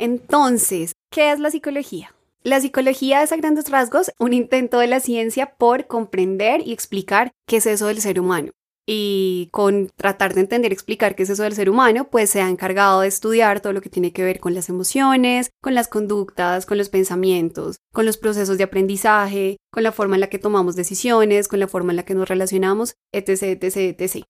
Entonces, ¿qué es la psicología? La psicología es a grandes rasgos un intento de la ciencia por comprender y explicar qué es eso del ser humano. Y con tratar de entender y explicar qué es eso del ser humano, pues se ha encargado de estudiar todo lo que tiene que ver con las emociones, con las conductas, con los pensamientos, con los procesos de aprendizaje, con la forma en la que tomamos decisiones, con la forma en la que nos relacionamos, etc, etc, etc.